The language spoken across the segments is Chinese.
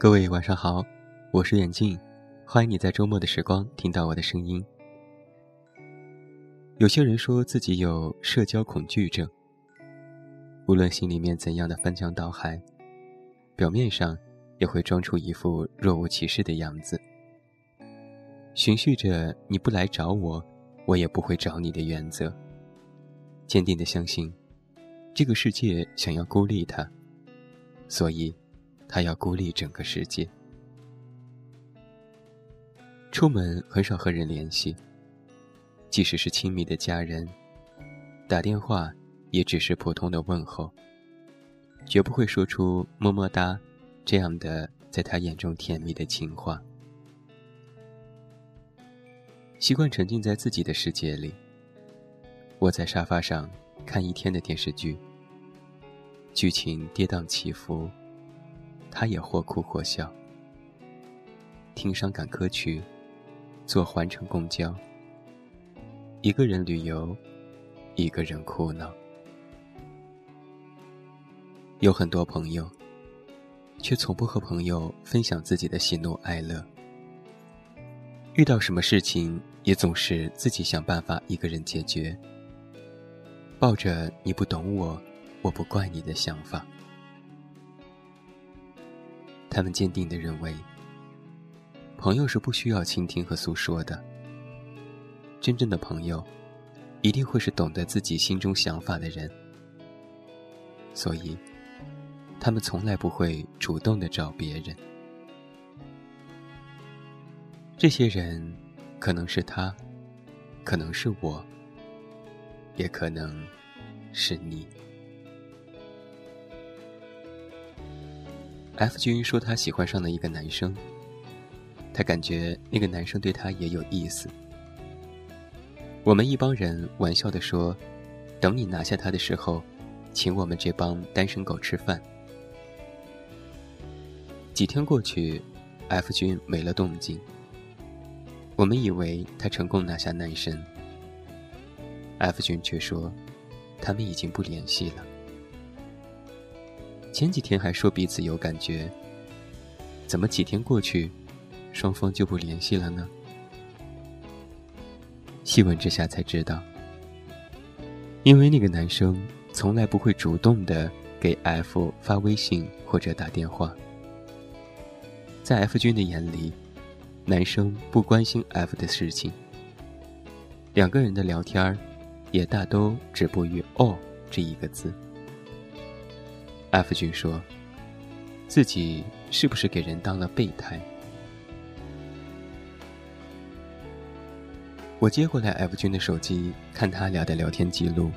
各位晚上好，我是远近，欢迎你在周末的时光听到我的声音。有些人说自己有社交恐惧症，无论心里面怎样的翻江倒海，表面上也会装出一副若无其事的样子，循序着你不来找我，我也不会找你的原则，坚定的相信，这个世界想要孤立他，所以。他要孤立整个世界，出门很少和人联系，即使是亲密的家人，打电话也只是普通的问候，绝不会说出“么么哒”这样的在他眼中甜蜜的情话。习惯沉浸在自己的世界里，窝在沙发上看一天的电视剧，剧情跌宕起伏。他也或哭或笑，听伤感歌曲，坐环城公交，一个人旅游，一个人哭闹。有很多朋友，却从不和朋友分享自己的喜怒哀乐。遇到什么事情，也总是自己想办法一个人解决，抱着“你不懂我，我不怪你”的想法。他们坚定地认为，朋友是不需要倾听和诉说的。真正的朋友，一定会是懂得自己心中想法的人。所以，他们从来不会主动的找别人。这些人，可能是他，可能是我，也可能是你。F 君说他喜欢上了一个男生，他感觉那个男生对他也有意思。我们一帮人玩笑的说：“等你拿下他的时候，请我们这帮单身狗吃饭。”几天过去，F 君没了动静。我们以为他成功拿下男神，F 君却说，他们已经不联系了。前几天还说彼此有感觉，怎么几天过去，双方就不联系了呢？细问之下才知道，因为那个男生从来不会主动的给 F 发微信或者打电话，在 F 君的眼里，男生不关心 F 的事情，两个人的聊天儿，也大都止步于“哦”这一个字。F 君说：“自己是不是给人当了备胎？”我接过来 F 君的手机，看他俩的聊天记录。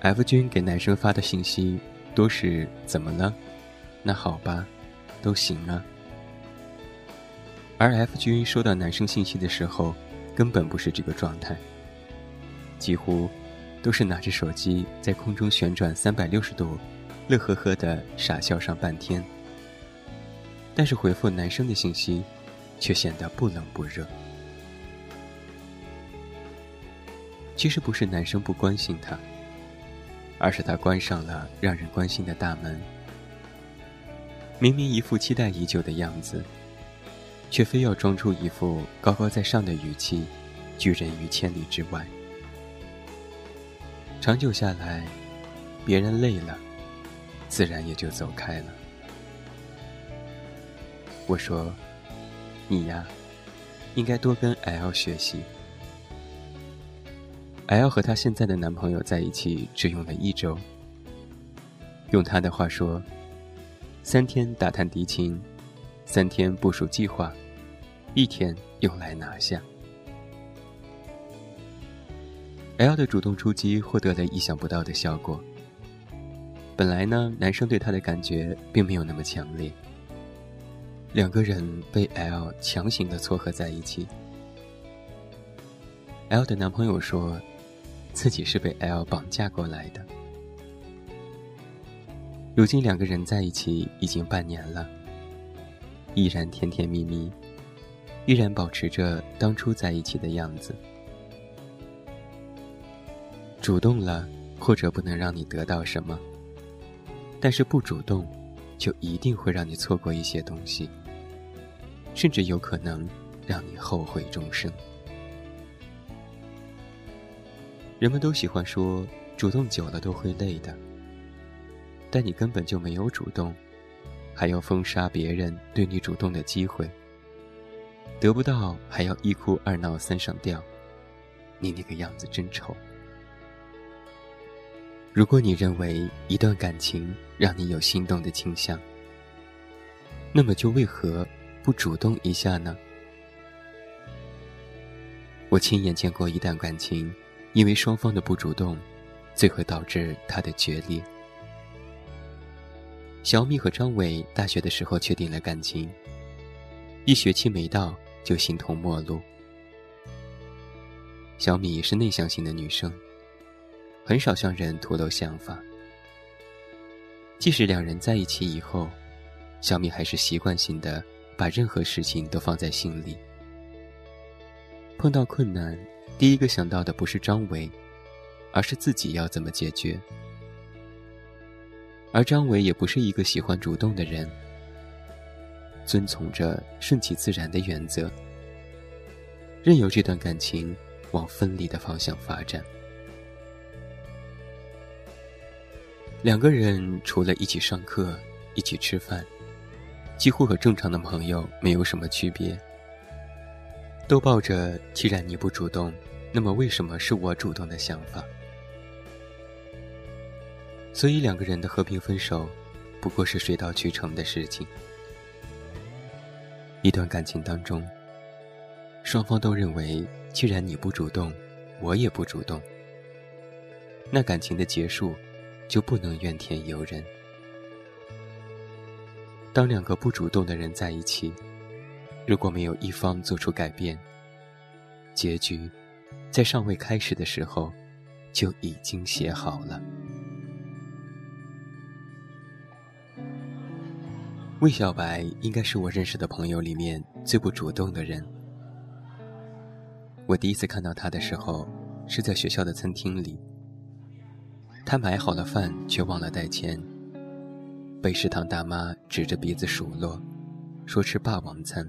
F 君给男生发的信息都是“怎么了？那好吧，都行啊。”而 F 君收到男生信息的时候，根本不是这个状态，几乎。都是拿着手机在空中旋转三百六十度，乐呵呵的傻笑上半天。但是回复男生的信息，却显得不冷不热。其实不是男生不关心他，而是他关上了让人关心的大门。明明一副期待已久的样子，却非要装出一副高高在上的语气，拒人于千里之外。长久下来，别人累了，自然也就走开了。我说：“你呀，应该多跟 L 学习。”L 和她现在的男朋友在一起只用了一周。用她的话说：“三天打探敌情，三天部署计划，一天用来拿下。L 的主动出击获得了意想不到的效果。本来呢，男生对她的感觉并没有那么强烈。两个人被 L 强行的撮合在一起。L 的男朋友说，自己是被 L 绑架过来的。如今两个人在一起已经半年了，依然甜甜蜜蜜，依然保持着当初在一起的样子。主动了，或者不能让你得到什么；但是不主动，就一定会让你错过一些东西，甚至有可能让你后悔终生。人们都喜欢说，主动久了都会累的，但你根本就没有主动，还要封杀别人对你主动的机会，得不到还要一哭二闹三上吊，你那个样子真丑。如果你认为一段感情让你有心动的倾向，那么就为何不主动一下呢？我亲眼见过一段感情，因为双方的不主动，最后导致他的决裂。小米和张伟大学的时候确定了感情，一学期没到就形同陌路。小米是内向型的女生。很少向人吐露想法，即使两人在一起以后，小米还是习惯性的把任何事情都放在心里。碰到困难，第一个想到的不是张伟，而是自己要怎么解决。而张伟也不是一个喜欢主动的人，遵从着顺其自然的原则，任由这段感情往分离的方向发展。两个人除了一起上课、一起吃饭，几乎和正常的朋友没有什么区别。都抱着“既然你不主动，那么为什么是我主动”的想法，所以两个人的和平分手，不过是水到渠成的事情。一段感情当中，双方都认为“既然你不主动，我也不主动”，那感情的结束。就不能怨天尤人。当两个不主动的人在一起，如果没有一方做出改变，结局在尚未开始的时候就已经写好了。魏小白应该是我认识的朋友里面最不主动的人。我第一次看到他的时候，是在学校的餐厅里。他买好了饭，却忘了带钱，被食堂大妈指着鼻子数落，说吃霸王餐。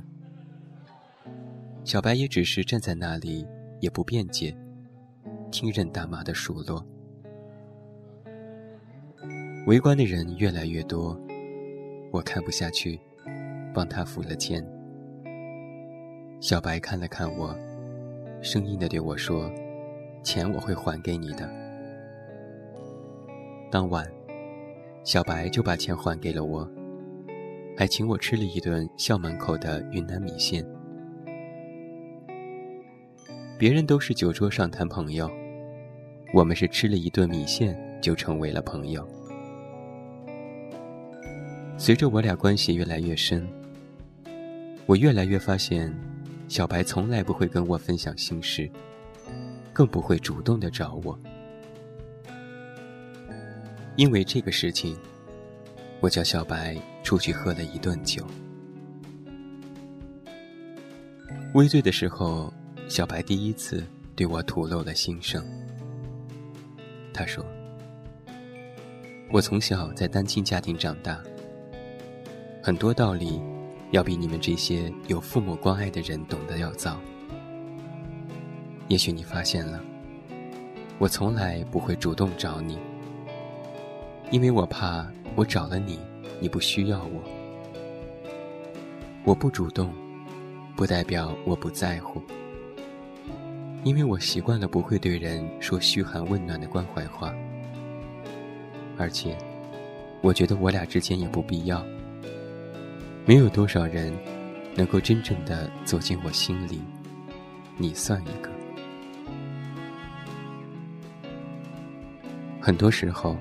小白也只是站在那里，也不辩解，听任大妈的数落。围观的人越来越多，我看不下去，帮他付了钱。小白看了看我，生硬的对我说：“钱我会还给你的。”当晚，小白就把钱还给了我，还请我吃了一顿校门口的云南米线。别人都是酒桌上谈朋友，我们是吃了一顿米线就成为了朋友。随着我俩关系越来越深，我越来越发现，小白从来不会跟我分享心事，更不会主动的找我。因为这个事情，我叫小白出去喝了一顿酒。微醉的时候，小白第一次对我吐露了心声。他说：“我从小在单亲家庭长大，很多道理要比你们这些有父母关爱的人懂得要早。也许你发现了，我从来不会主动找你。”因为我怕我找了你，你不需要我。我不主动，不代表我不在乎。因为我习惯了不会对人说嘘寒问暖的关怀话，而且，我觉得我俩之间也不必要。没有多少人，能够真正的走进我心里，你算一个。很多时候，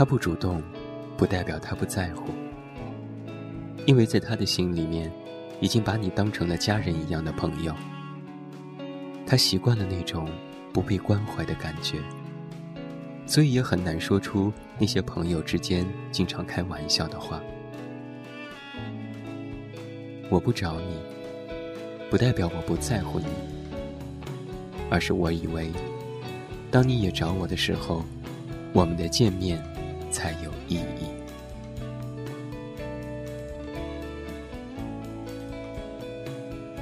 他不主动，不代表他不在乎，因为在他的心里面，已经把你当成了家人一样的朋友。他习惯了那种不被关怀的感觉，所以也很难说出那些朋友之间经常开玩笑的话。我不找你，不代表我不在乎你，而是我以为，当你也找我的时候，我们的见面才有意义。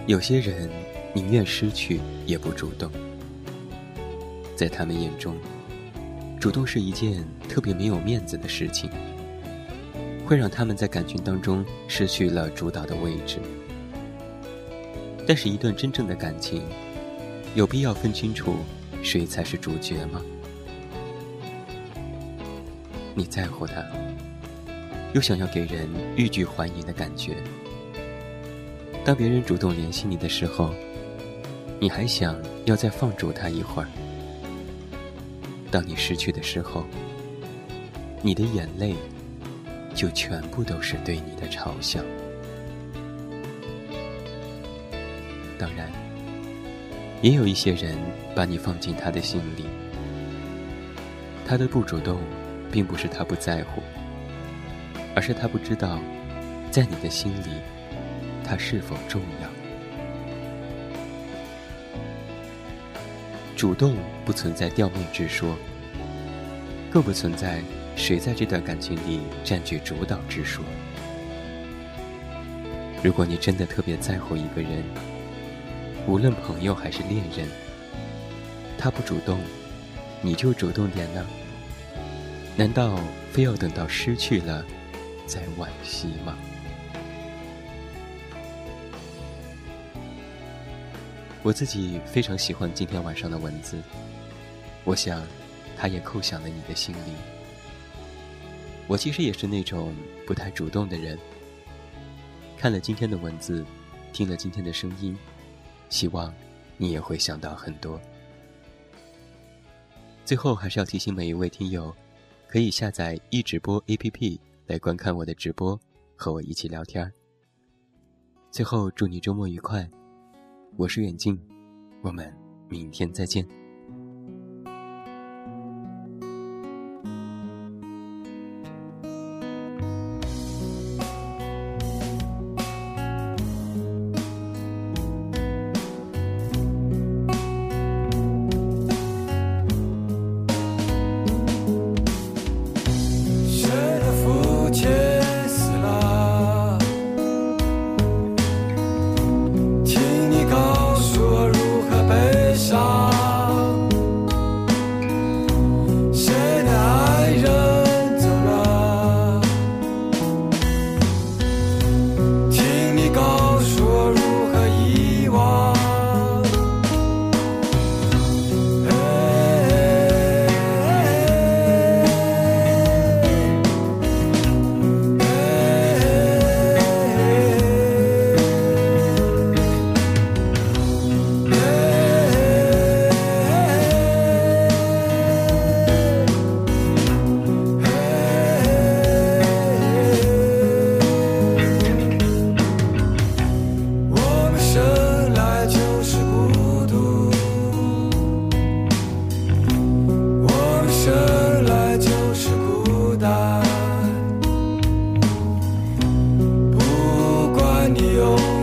有些人宁愿失去也不主动，在他们眼中，主动是一件特别没有面子的事情。会让他们在感情当中失去了主导的位置。但是，一段真正的感情，有必要分清楚谁才是主角吗？你在乎他，又想要给人欲拒还迎的感觉。当别人主动联系你的时候，你还想要再放逐他一会儿。当你失去的时候，你的眼泪。就全部都是对你的嘲笑。当然，也有一些人把你放进他的心里，他的不主动，并不是他不在乎，而是他不知道，在你的心里，他是否重要。主动不存在掉面之说，更不存在。谁在这段感情里占据主导之说？如果你真的特别在乎一个人，无论朋友还是恋人，他不主动，你就主动点呢？难道非要等到失去了再惋惜吗？我自己非常喜欢今天晚上的文字，我想，它也扣响了你的心灵。我其实也是那种不太主动的人。看了今天的文字，听了今天的声音，希望你也会想到很多。最后还是要提醒每一位听友，可以下载易直播 APP 来观看我的直播，和我一起聊天。最后祝你周末愉快，我是远近，我们明天再见。You.